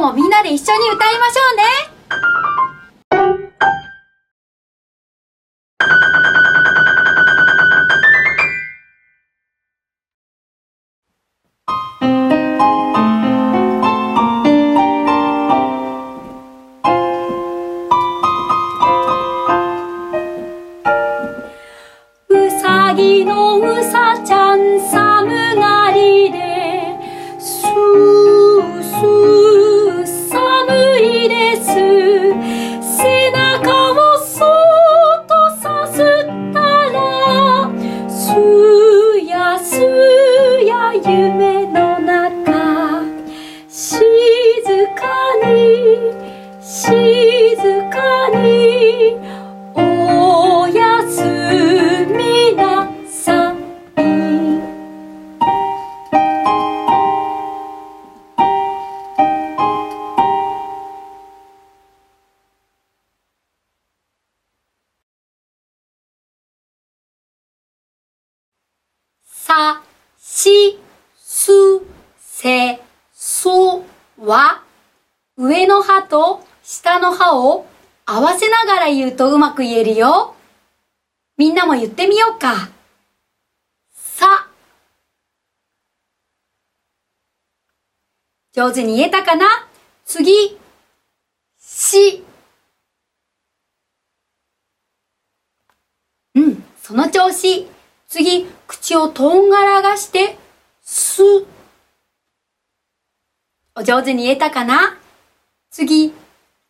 もみんなで一緒に歌いましょうね。さ、し、す、せ、そは上の歯と下の歯を合わせながら言うとうまく言えるよ。みんなも言ってみようか。さ。上手に言えたかな？次。し。うん、その調子。次、口をとんがらがして、す。お上手に言えたかな？次、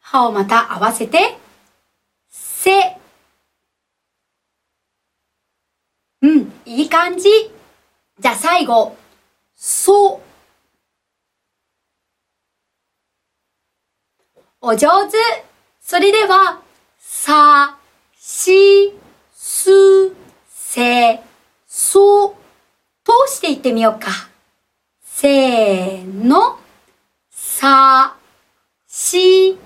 歯をまた合わせて、せ。うん、いい感じ。じゃあ最後、そ。お上手。それでは、さ、し、す、せ、そう、通していってみようか。せーの。さ、し、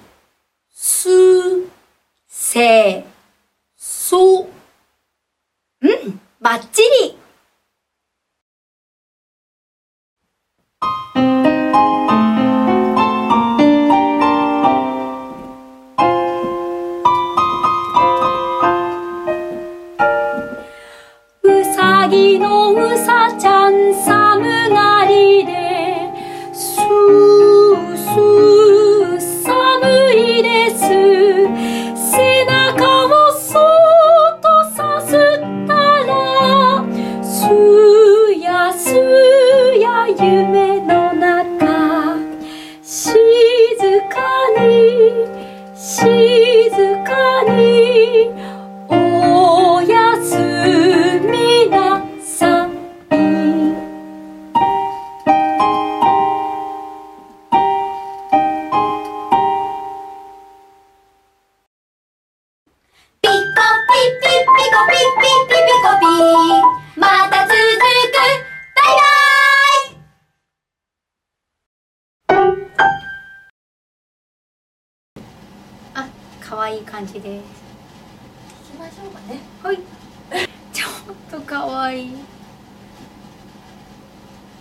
愛い感じで。す行きましょうかね。はい。ちょっと可愛い。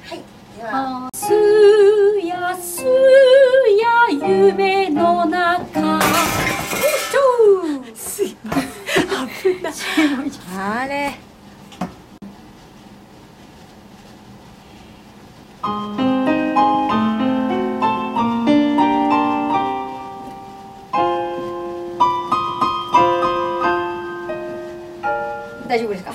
はいでは。あすやすや夢の中。すいません。危ないあれ 大丈夫ですか？